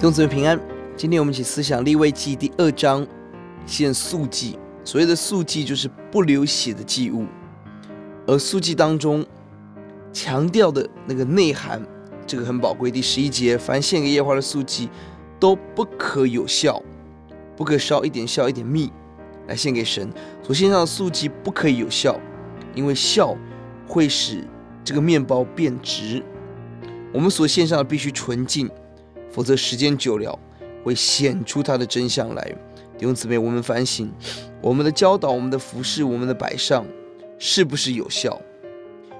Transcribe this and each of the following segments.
弟兄姊妹平安，今天我们一起思想利未记第二章，献素祭。所谓的素祭就是不流血的祭物，而素祭当中强调的那个内涵，这个很宝贵。第十一节，凡献给耶和华的素祭，都不可有酵，不可烧一点酵一点蜜来献给神。所献上的素祭不可以有酵，因为酵会使这个面包变质。我们所献上的必须纯净。否则时间久了，会显出它的真相来。弟兄姊妹，我们反省我们的教导、我们的服饰、我们的摆上，是不是有效？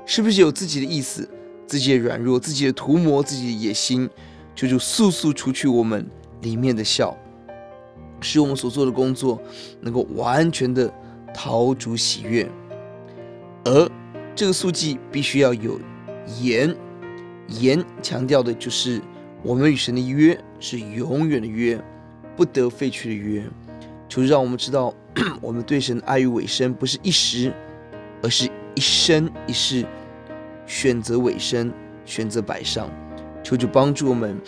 是不是有自己的意思、自己的软弱、自己的图谋、自己的野心，就就速速除去我们里面的笑，使我们所做的工作能够完全的讨主喜悦。而这个素祭必须要有盐，盐强调的就是。我们与神的约是永远的约，不得废去的约。求让我们知道，我们对神的爱与委身不是一时，而是一生一世。选择委身，选择摆上。求主帮助我们，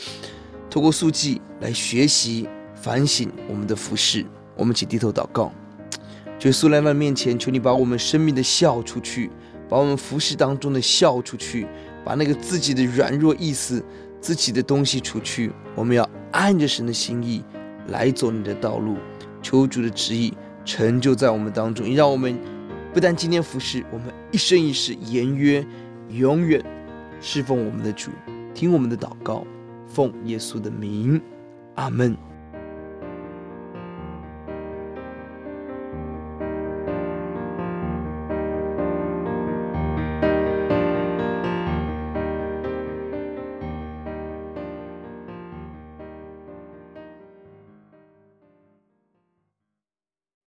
透过素祭来学习反省我们的服事。我们一起低头祷告，就苏来到面前，求你把我们生命的笑出去，把我们服事当中的笑出去，把那个自己的软弱意思。自己的东西除去，我们要按着神的心意来走你的道路，求主的旨意成就在我们当中，也让我们不但今天服侍，我们一生一世言约永远侍奉我们的主，听我们的祷告，奉耶稣的名，阿门。